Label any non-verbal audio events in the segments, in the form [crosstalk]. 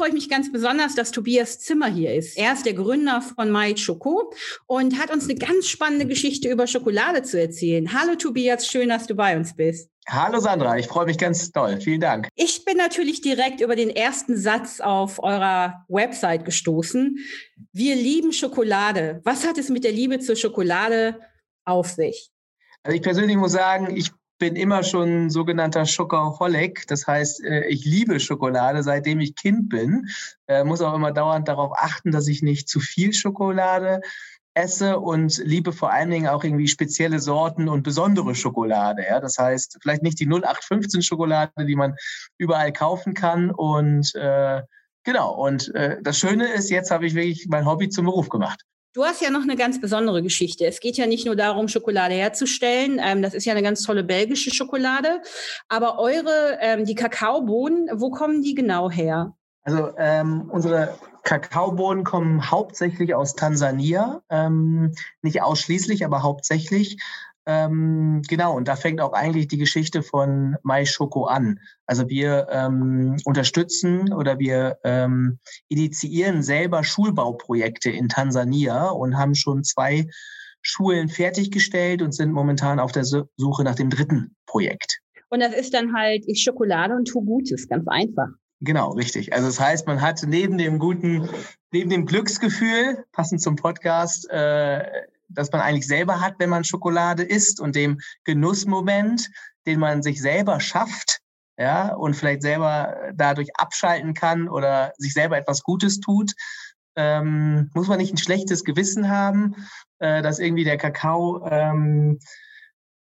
freue ich mich ganz besonders, dass Tobias Zimmer hier ist. Er ist der Gründer von My Choco und hat uns eine ganz spannende Geschichte über Schokolade zu erzählen. Hallo Tobias, schön, dass du bei uns bist. Hallo Sandra, ich freue mich ganz doll. Vielen Dank. Ich bin natürlich direkt über den ersten Satz auf eurer Website gestoßen. Wir lieben Schokolade. Was hat es mit der Liebe zur Schokolade auf sich? Also ich persönlich muss sagen, ich bin immer schon sogenannter Schokoholic. Das heißt, äh, ich liebe Schokolade, seitdem ich Kind bin. Äh, muss auch immer dauernd darauf achten, dass ich nicht zu viel Schokolade esse und liebe vor allen Dingen auch irgendwie spezielle Sorten und besondere Schokolade. Ja? Das heißt, vielleicht nicht die 0815 Schokolade, die man überall kaufen kann. Und äh, genau, und äh, das Schöne ist, jetzt habe ich wirklich mein Hobby zum Beruf gemacht. Du hast ja noch eine ganz besondere Geschichte. Es geht ja nicht nur darum, Schokolade herzustellen. Ähm, das ist ja eine ganz tolle belgische Schokolade. Aber eure, ähm, die Kakaobohnen, wo kommen die genau her? Also ähm, unsere Kakaobohnen kommen hauptsächlich aus Tansania. Ähm, nicht ausschließlich, aber hauptsächlich. Ähm, genau, und da fängt auch eigentlich die Geschichte von Mai Schoko an. Also wir ähm, unterstützen oder wir ähm, initiieren selber Schulbauprojekte in Tansania und haben schon zwei Schulen fertiggestellt und sind momentan auf der Suche nach dem dritten Projekt. Und das ist dann halt ich Schokolade und tu Gutes, ganz einfach. Genau, richtig. Also das heißt, man hat neben dem guten, neben dem Glücksgefühl, passend zum Podcast, äh, das man eigentlich selber hat, wenn man Schokolade isst und dem Genussmoment, den man sich selber schafft, ja, und vielleicht selber dadurch abschalten kann oder sich selber etwas Gutes tut, ähm, muss man nicht ein schlechtes Gewissen haben, äh, dass irgendwie der Kakao ähm,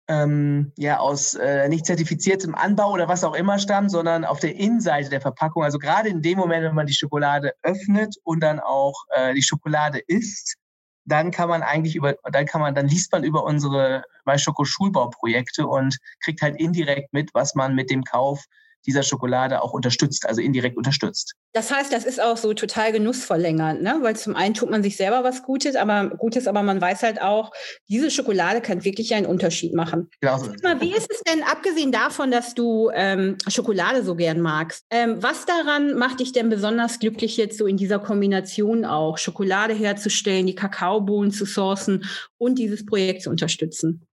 ähm, ja aus äh, nicht zertifiziertem Anbau oder was auch immer stammt, sondern auf der Innenseite der Verpackung. Also gerade in dem Moment, wenn man die Schokolade öffnet und dann auch äh, die Schokolade isst, dann kann man eigentlich über, dann kann man, dann liest man über unsere Weißschoko Schulbauprojekte und kriegt halt indirekt mit, was man mit dem Kauf dieser Schokolade auch unterstützt, also indirekt unterstützt. Das heißt, das ist auch so total genussverlängernd, ne? weil zum einen tut man sich selber was Gutes, aber Gutes, aber man weiß halt auch, diese Schokolade kann wirklich einen Unterschied machen. Genau. Mal, wie ist es denn, abgesehen davon, dass du ähm, Schokolade so gern magst, ähm, was daran macht dich denn besonders glücklich jetzt so in dieser Kombination auch, Schokolade herzustellen, die Kakaobohnen zu sourcen und dieses Projekt zu unterstützen?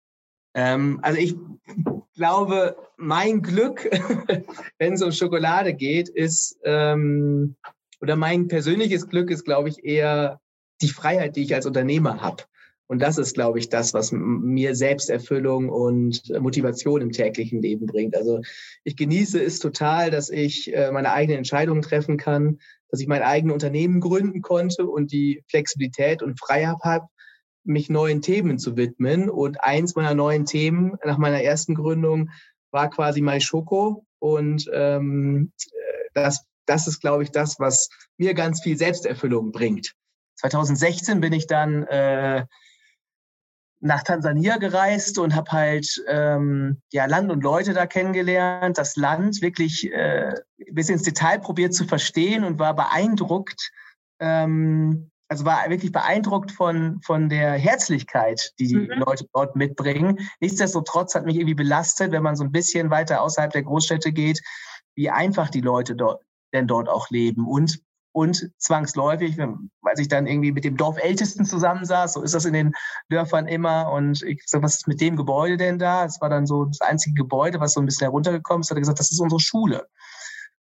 Ähm, also ich glaube, mein Glück, [laughs] wenn es um Schokolade geht, ist, ähm, oder mein persönliches Glück ist, glaube ich, eher die Freiheit, die ich als Unternehmer habe. Und das ist, glaube ich, das, was mir Selbsterfüllung und Motivation im täglichen Leben bringt. Also ich genieße es total, dass ich äh, meine eigenen Entscheidungen treffen kann, dass ich mein eigenes Unternehmen gründen konnte und die Flexibilität und Freiheit habe, mich neuen Themen zu widmen. Und eins meiner neuen Themen nach meiner ersten Gründung war quasi My Schoko. Und ähm, das, das ist, glaube ich, das, was mir ganz viel Selbsterfüllung bringt. 2016 bin ich dann äh, nach Tansania gereist und habe halt ähm, ja, Land und Leute da kennengelernt, das Land wirklich äh, bis ins Detail probiert zu verstehen und war beeindruckt, ähm, also war wirklich beeindruckt von, von der Herzlichkeit, die die mhm. Leute dort mitbringen. Nichtsdestotrotz hat mich irgendwie belastet, wenn man so ein bisschen weiter außerhalb der Großstädte geht, wie einfach die Leute dort, denn dort auch leben und und zwangsläufig, weil ich dann irgendwie mit dem Dorfältesten zusammensaß, so ist das in den Dörfern immer. Und ich so, was ist mit dem Gebäude denn da? Es war dann so das einzige Gebäude, was so ein bisschen heruntergekommen ist. Hat er gesagt, das ist unsere Schule.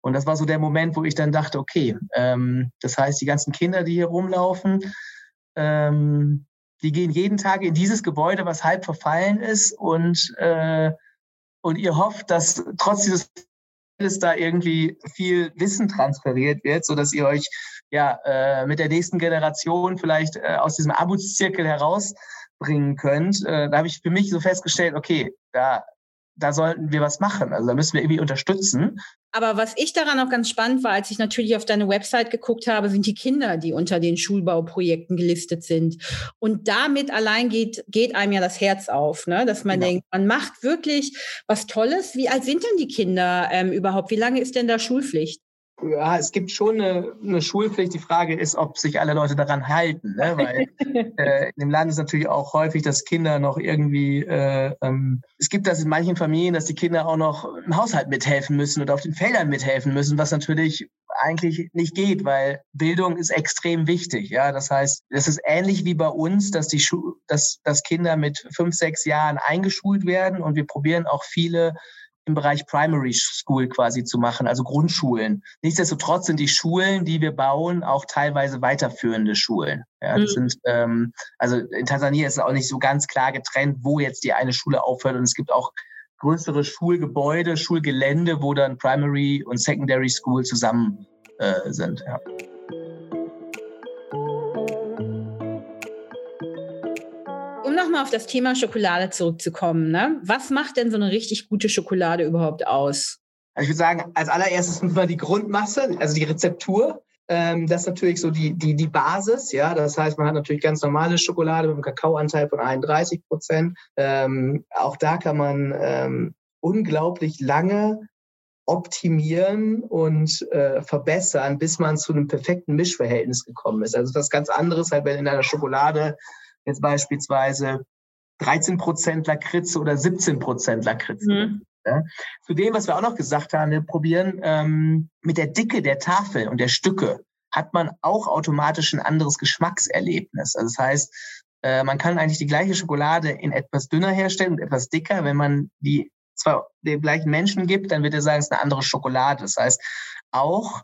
Und das war so der Moment, wo ich dann dachte, okay, ähm, das heißt, die ganzen Kinder, die hier rumlaufen, ähm, die gehen jeden Tag in dieses Gebäude, was halb verfallen ist und, äh, und ihr hofft, dass trotz dieses dass da irgendwie viel Wissen transferiert wird, so dass ihr euch ja äh, mit der nächsten Generation vielleicht äh, aus diesem Armutszirkel herausbringen könnt. Äh, da habe ich für mich so festgestellt, okay, da da sollten wir was machen. Also da müssen wir irgendwie unterstützen. Aber was ich daran auch ganz spannend war, als ich natürlich auf deine Website geguckt habe, sind die Kinder, die unter den Schulbauprojekten gelistet sind. Und damit allein geht, geht einem ja das Herz auf, ne? dass man genau. denkt, man macht wirklich was Tolles. Wie alt sind denn die Kinder ähm, überhaupt? Wie lange ist denn da Schulpflicht? Ja, es gibt schon eine, eine, Schulpflicht. Die Frage ist, ob sich alle Leute daran halten. Ne? Weil [laughs] äh, in dem Land ist natürlich auch häufig, dass Kinder noch irgendwie, äh, ähm, es gibt das in manchen Familien, dass die Kinder auch noch im Haushalt mithelfen müssen oder auf den Feldern mithelfen müssen, was natürlich eigentlich nicht geht, weil Bildung ist extrem wichtig. Ja, das heißt, es ist ähnlich wie bei uns, dass die Schu dass, dass Kinder mit fünf, sechs Jahren eingeschult werden und wir probieren auch viele im Bereich Primary School quasi zu machen, also Grundschulen. Nichtsdestotrotz sind die Schulen, die wir bauen, auch teilweise weiterführende Schulen. Ja, das mhm. sind, ähm, also in Tansania ist es auch nicht so ganz klar getrennt, wo jetzt die eine Schule aufhört und es gibt auch größere Schulgebäude, Schulgelände, wo dann Primary und Secondary School zusammen äh, sind. Ja. Nochmal auf das Thema Schokolade zurückzukommen, ne? was macht denn so eine richtig gute Schokolade überhaupt aus? Ich würde sagen, als allererstes mal die Grundmasse, also die Rezeptur. Ähm, das ist natürlich so die, die, die Basis, ja. Das heißt, man hat natürlich ganz normale Schokolade mit einem Kakaoanteil von 31 Prozent. Ähm, auch da kann man ähm, unglaublich lange optimieren und äh, verbessern, bis man zu einem perfekten Mischverhältnis gekommen ist. Also das ganz anderes halt, wenn in einer Schokolade jetzt beispielsweise 13 Prozent Lakritze oder 17 Prozent Lakritze mhm. Ja. Zu dem, was wir auch noch gesagt haben, wir probieren ähm, mit der Dicke der Tafel und der Stücke hat man auch automatisch ein anderes Geschmackserlebnis. Also das heißt, äh, man kann eigentlich die gleiche Schokolade in etwas dünner herstellen und etwas dicker. Wenn man die zwar den gleichen Menschen gibt, dann wird er sagen, es ist eine andere Schokolade. Das heißt, auch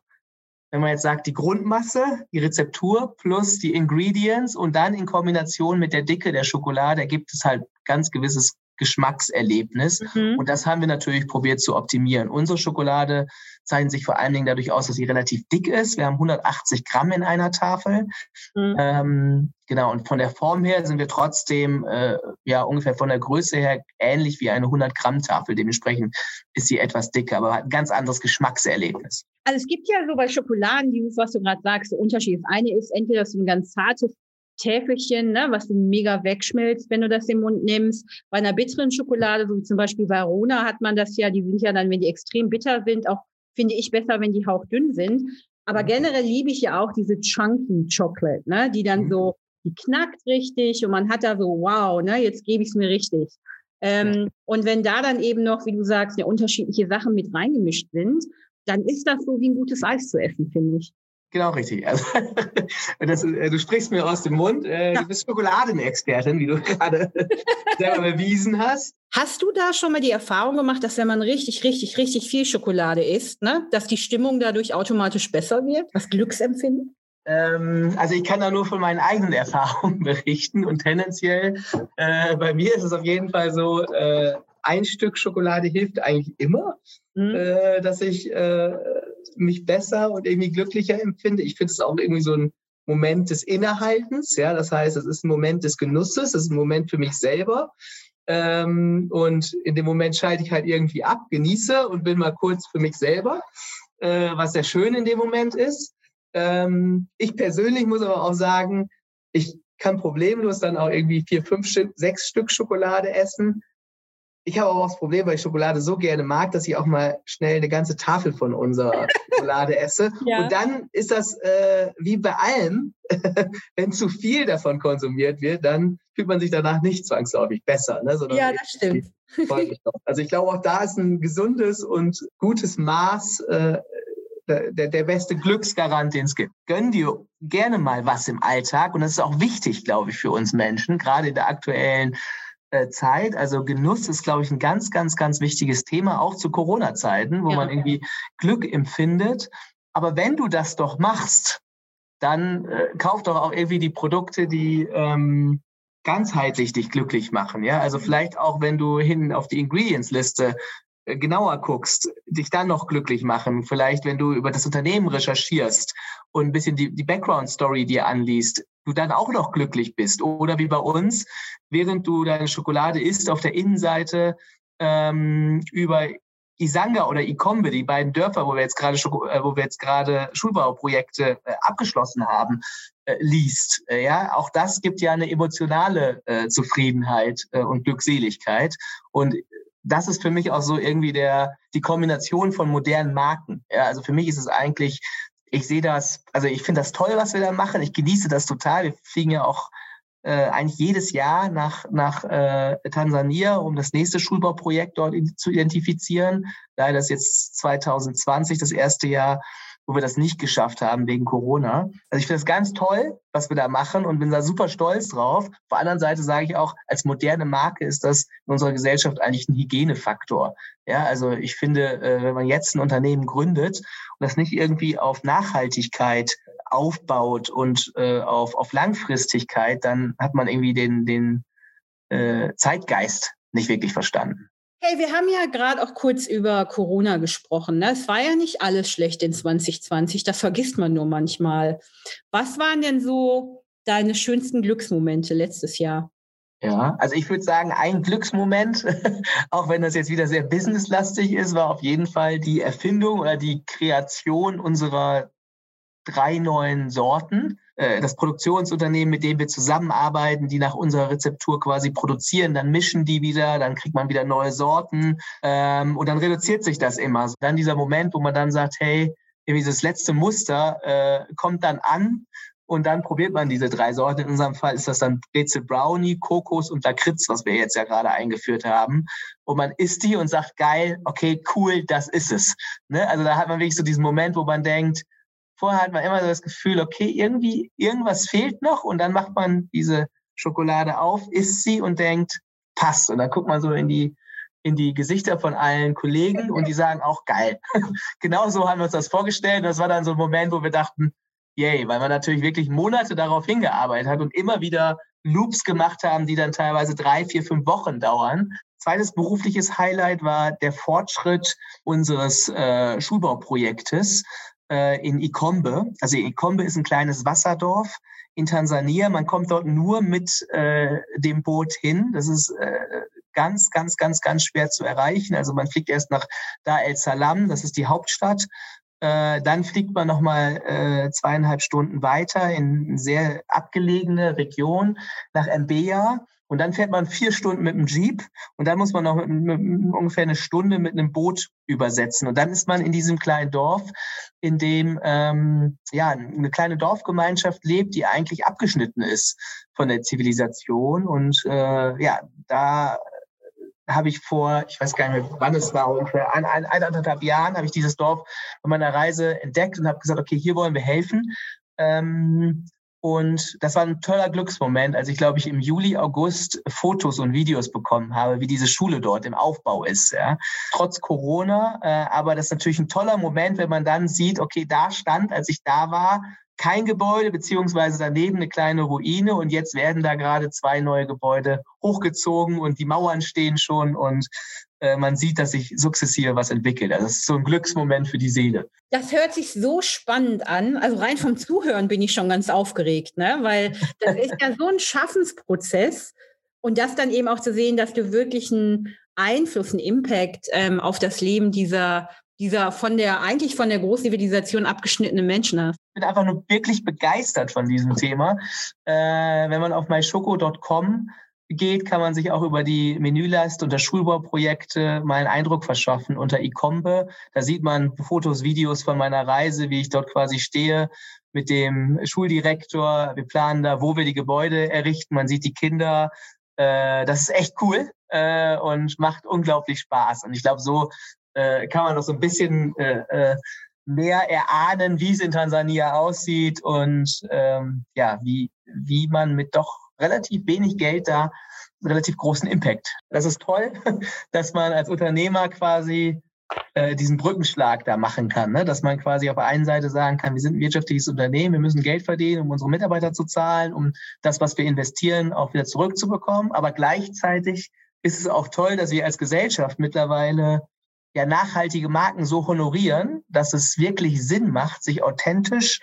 wenn man jetzt sagt, die Grundmasse, die Rezeptur plus die Ingredients und dann in Kombination mit der Dicke der Schokolade ergibt es halt ganz gewisses Geschmackserlebnis. Mhm. Und das haben wir natürlich probiert zu optimieren. Unsere Schokolade zeichnet sich vor allen Dingen dadurch aus, dass sie relativ dick ist. Wir haben 180 Gramm in einer Tafel. Mhm. Ähm, genau, und von der Form her sind wir trotzdem äh, ja ungefähr von der Größe her ähnlich wie eine 100 Gramm Tafel. Dementsprechend ist sie etwas dicker, aber hat ein ganz anderes Geschmackserlebnis. Also es gibt ja so bei Schokoladen, dieses, was du gerade sagst, so Unterschied. Das eine ist entweder so ein ganz zartes Täfelchen, ne, was du mega wegschmilzt, wenn du das im Mund nimmst. Bei einer bitteren Schokolade, so wie zum Beispiel Varona, hat man das ja, die sind ja dann, wenn die extrem bitter sind, auch finde ich besser, wenn die hauchdünn sind. Aber generell liebe ich ja auch diese Chunky Chocolate, ne, die dann mhm. so, die knackt richtig und man hat da so, wow, ne, jetzt gebe ich es mir richtig. Ähm, und wenn da dann eben noch, wie du sagst, ja, unterschiedliche Sachen mit reingemischt sind, dann ist das so wie ein gutes Eis zu essen, finde ich. Genau richtig. Also, [laughs] das, äh, du sprichst mir aus dem Mund. Äh. Du bist Schokoladenexpertin, wie du [laughs] gerade selber bewiesen hast. Hast du da schon mal die Erfahrung gemacht, dass wenn man richtig, richtig, richtig viel Schokolade isst, ne, dass die Stimmung dadurch automatisch besser wird? Das Glücksempfinden? Ähm, also ich kann da nur von meinen eigenen Erfahrungen [laughs] berichten und tendenziell äh, bei mir ist es auf jeden Fall so, äh, ein Stück Schokolade hilft eigentlich immer, mhm. äh, dass ich äh, mich besser und irgendwie glücklicher empfinde. Ich finde es auch irgendwie so ein Moment des Innehaltens. Ja, das heißt, es ist ein Moment des Genusses, es ist ein Moment für mich selber. Ähm, und in dem Moment schalte ich halt irgendwie ab, genieße und bin mal kurz für mich selber, äh, was sehr schön in dem Moment ist. Ähm, ich persönlich muss aber auch sagen, ich kann problemlos dann auch irgendwie vier, fünf, sechs Stück Schokolade essen ich habe auch das Problem, weil ich Schokolade so gerne mag, dass ich auch mal schnell eine ganze Tafel von unserer [laughs] Schokolade esse. Ja. Und dann ist das äh, wie bei allem, [laughs] wenn zu viel davon konsumiert wird, dann fühlt man sich danach nicht zwangsläufig besser. Ne, ja, das stimmt. Also ich glaube, auch da ist ein gesundes und gutes Maß äh, der, der beste Glücksgarant, den es gibt. Gönn dir gerne mal was im Alltag. Und das ist auch wichtig, glaube ich, für uns Menschen, gerade in der aktuellen Zeit. Also Genuss ist, glaube ich, ein ganz, ganz, ganz wichtiges Thema, auch zu Corona-Zeiten, wo ja. man irgendwie Glück empfindet. Aber wenn du das doch machst, dann äh, kauf doch auch irgendwie die Produkte, die ähm, ganzheitlich dich glücklich machen. Ja, also vielleicht auch, wenn du hin auf die Ingredients-Liste äh, genauer guckst, dich dann noch glücklich machen. Vielleicht, wenn du über das Unternehmen recherchierst und ein bisschen die, die Background-Story dir anliest, du dann auch noch glücklich bist. Oder wie bei uns, während du deine Schokolade isst, auf der Innenseite ähm, über Isanga oder Ikombe, die beiden Dörfer, wo wir jetzt gerade äh, wo wir jetzt gerade Schulbauprojekte äh, abgeschlossen haben, äh, liest. Äh, ja, auch das gibt ja eine emotionale äh, Zufriedenheit äh, und Glückseligkeit und das ist für mich auch so irgendwie der die Kombination von modernen Marken. Ja, also für mich ist es eigentlich ich sehe das, also ich finde das toll, was wir da machen. Ich genieße das total. Wir fliegen ja auch äh, eigentlich jedes Jahr nach, nach äh, Tansania, um das nächste Schulbauprojekt dort zu identifizieren. Leider ist jetzt 2020 das erste Jahr, wo wir das nicht geschafft haben wegen Corona. Also ich finde das ganz toll, was wir da machen und bin da super stolz drauf. Auf der anderen Seite sage ich auch, als moderne Marke ist das in unserer Gesellschaft eigentlich ein Hygienefaktor. Ja, also ich finde, äh, wenn man jetzt ein Unternehmen gründet und das nicht irgendwie auf Nachhaltigkeit aufbaut und äh, auf, auf Langfristigkeit, dann hat man irgendwie den, den äh, Zeitgeist nicht wirklich verstanden. Hey, wir haben ja gerade auch kurz über Corona gesprochen. Ne? Es war ja nicht alles schlecht in 2020, das vergisst man nur manchmal. Was waren denn so deine schönsten Glücksmomente letztes Jahr? Ja, also ich würde sagen, ein Glücksmoment, [laughs] auch wenn das jetzt wieder sehr businesslastig ist, war auf jeden Fall die Erfindung oder die Kreation unserer drei neuen Sorten. Äh, das Produktionsunternehmen, mit dem wir zusammenarbeiten, die nach unserer Rezeptur quasi produzieren, dann mischen die wieder, dann kriegt man wieder neue Sorten ähm, und dann reduziert sich das immer. Dann dieser Moment, wo man dann sagt, hey, dieses letzte Muster äh, kommt dann an und dann probiert man diese drei Sorten. In unserem Fall ist das dann Brezel Brownie, Kokos und Lakritz, was wir jetzt ja gerade eingeführt haben. Und man isst die und sagt, geil, okay, cool, das ist es. Ne? Also da hat man wirklich so diesen Moment, wo man denkt, Vorher hat man immer so das Gefühl, okay, irgendwie, irgendwas fehlt noch und dann macht man diese Schokolade auf, isst sie und denkt, passt. Und dann guckt man so in die, in die Gesichter von allen Kollegen und die sagen auch geil. [laughs] genau so haben wir uns das vorgestellt. Und das war dann so ein Moment, wo wir dachten, yay, weil man natürlich wirklich Monate darauf hingearbeitet hat und immer wieder Loops gemacht haben, die dann teilweise drei, vier, fünf Wochen dauern. Zweites berufliches Highlight war der Fortschritt unseres äh, Schulbauprojektes äh, in Ikombe. Also Ikombe ist ein kleines Wasserdorf in Tansania. Man kommt dort nur mit äh, dem Boot hin. Das ist äh, ganz, ganz, ganz, ganz schwer zu erreichen. Also man fliegt erst nach Dar el Salam, das ist die Hauptstadt. Äh, dann fliegt man nochmal äh, zweieinhalb Stunden weiter in eine sehr abgelegene Region nach Mbeya. Und dann fährt man vier Stunden mit dem Jeep und dann muss man noch mit, mit, mit ungefähr eine Stunde mit einem Boot übersetzen. Und dann ist man in diesem kleinen Dorf, in dem ähm, ja eine kleine Dorfgemeinschaft lebt, die eigentlich abgeschnitten ist von der Zivilisation. Und äh, ja, da habe ich vor, ich weiß gar nicht mehr, wann es war, ungefähr ein, ein, eineinhalb Jahren habe ich dieses Dorf bei meiner Reise entdeckt und habe gesagt, okay, hier wollen wir helfen. Ähm, und das war ein toller Glücksmoment, als ich, glaube ich, im Juli, August Fotos und Videos bekommen habe, wie diese Schule dort im Aufbau ist. Ja. Trotz Corona, äh, aber das ist natürlich ein toller Moment, wenn man dann sieht, okay, da stand, als ich da war, kein Gebäude, beziehungsweise daneben eine kleine Ruine und jetzt werden da gerade zwei neue Gebäude hochgezogen und die Mauern stehen schon und man sieht, dass sich sukzessive was entwickelt. Also das ist so ein Glücksmoment für die Seele. Das hört sich so spannend an. Also rein vom Zuhören bin ich schon ganz aufgeregt, ne? weil das ist ja so ein Schaffensprozess. Und das dann eben auch zu sehen, dass du wirklich einen Einfluss, einen Impact ähm, auf das Leben dieser dieser von der, eigentlich von der Großzivilisation abgeschnittenen Menschen hast? Ich bin einfach nur wirklich begeistert von diesem Thema. Äh, wenn man auf myschoko.com geht, kann man sich auch über die Menüleiste unter Schulbauprojekte mal einen Eindruck verschaffen unter Icombe. Da sieht man Fotos, Videos von meiner Reise, wie ich dort quasi stehe mit dem Schuldirektor. Wir planen da, wo wir die Gebäude errichten. Man sieht die Kinder. Äh, das ist echt cool äh, und macht unglaublich Spaß. Und ich glaube, so äh, kann man noch so ein bisschen mehr erahnen, wie es in Tansania aussieht und ähm, ja, wie, wie man mit doch relativ wenig Geld da relativ großen Impact. Das ist toll, [laughs] dass man als Unternehmer quasi äh, diesen Brückenschlag da machen kann, ne? dass man quasi auf der einen Seite sagen kann, wir sind ein wirtschaftliches Unternehmen, wir müssen Geld verdienen, um unsere Mitarbeiter zu zahlen, um das, was wir investieren, auch wieder zurückzubekommen. Aber gleichzeitig ist es auch toll, dass wir als Gesellschaft mittlerweile ja nachhaltige Marken so honorieren, dass es wirklich Sinn macht, sich authentisch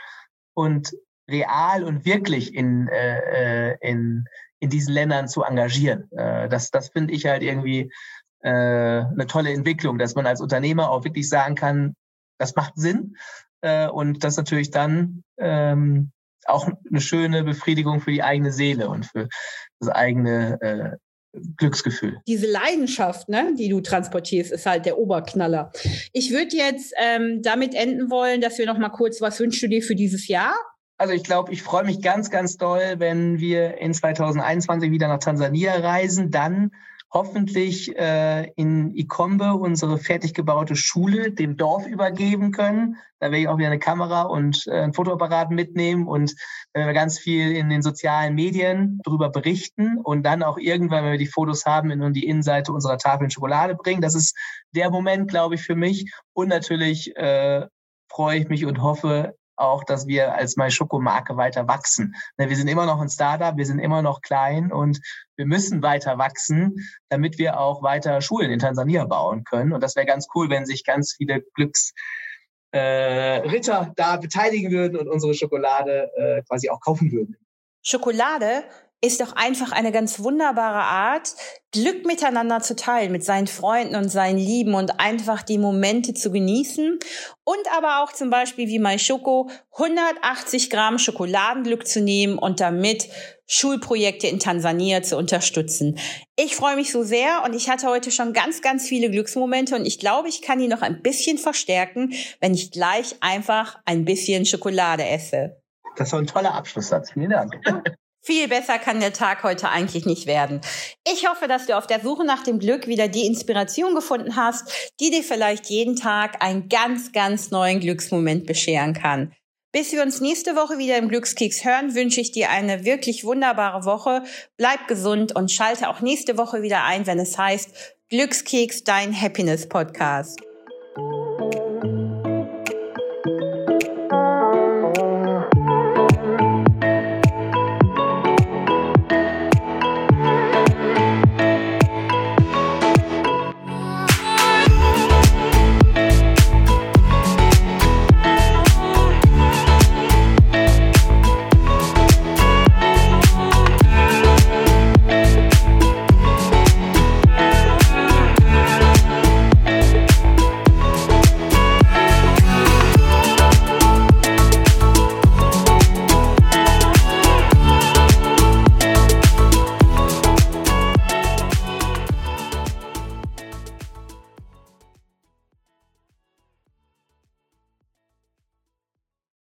und real und wirklich in, äh, äh in, in diesen Ländern zu engagieren. Äh, das das finde ich halt irgendwie äh, eine tolle Entwicklung, dass man als Unternehmer auch wirklich sagen kann, das macht Sinn äh, und das natürlich dann ähm, auch eine schöne Befriedigung für die eigene Seele und für das eigene äh, Glücksgefühl. Diese Leidenschaft, ne, die du transportierst, ist halt der Oberknaller. Ich würde jetzt ähm, damit enden wollen, dass wir noch mal kurz, was wünschst du dir für dieses Jahr? Also ich glaube, ich freue mich ganz, ganz doll, wenn wir in 2021 wieder nach Tansania reisen. Dann hoffentlich äh, in Ikombe unsere fertig gebaute Schule dem Dorf übergeben können. Da werde ich auch wieder eine Kamera und äh, ein Fotoapparat mitnehmen und wenn wir ganz viel in den sozialen Medien darüber berichten und dann auch irgendwann, wenn wir die Fotos haben, in die Innenseite unserer Tafeln Schokolade bringen. Das ist der Moment, glaube ich, für mich. Und natürlich äh, freue ich mich und hoffe, auch, dass wir als MySchoco-Marke weiter wachsen. Ne, wir sind immer noch ein Startup, wir sind immer noch klein und wir müssen weiter wachsen, damit wir auch weiter Schulen in Tansania bauen können. Und das wäre ganz cool, wenn sich ganz viele Glücks äh, da beteiligen würden und unsere Schokolade äh, quasi auch kaufen würden. Schokolade ist doch einfach eine ganz wunderbare Art, Glück miteinander zu teilen mit seinen Freunden und seinen Lieben und einfach die Momente zu genießen und aber auch zum Beispiel wie My Schoko 180 Gramm Schokoladenglück zu nehmen und damit Schulprojekte in Tansania zu unterstützen. Ich freue mich so sehr und ich hatte heute schon ganz, ganz viele Glücksmomente und ich glaube, ich kann die noch ein bisschen verstärken, wenn ich gleich einfach ein bisschen Schokolade esse. Das war ein toller Abschlusssatz. Vielen Dank. Viel besser kann der Tag heute eigentlich nicht werden. Ich hoffe, dass du auf der Suche nach dem Glück wieder die Inspiration gefunden hast, die dir vielleicht jeden Tag einen ganz, ganz neuen Glücksmoment bescheren kann. Bis wir uns nächste Woche wieder im Glückskeks hören, wünsche ich dir eine wirklich wunderbare Woche. Bleib gesund und schalte auch nächste Woche wieder ein, wenn es heißt Glückskeks, dein Happiness Podcast.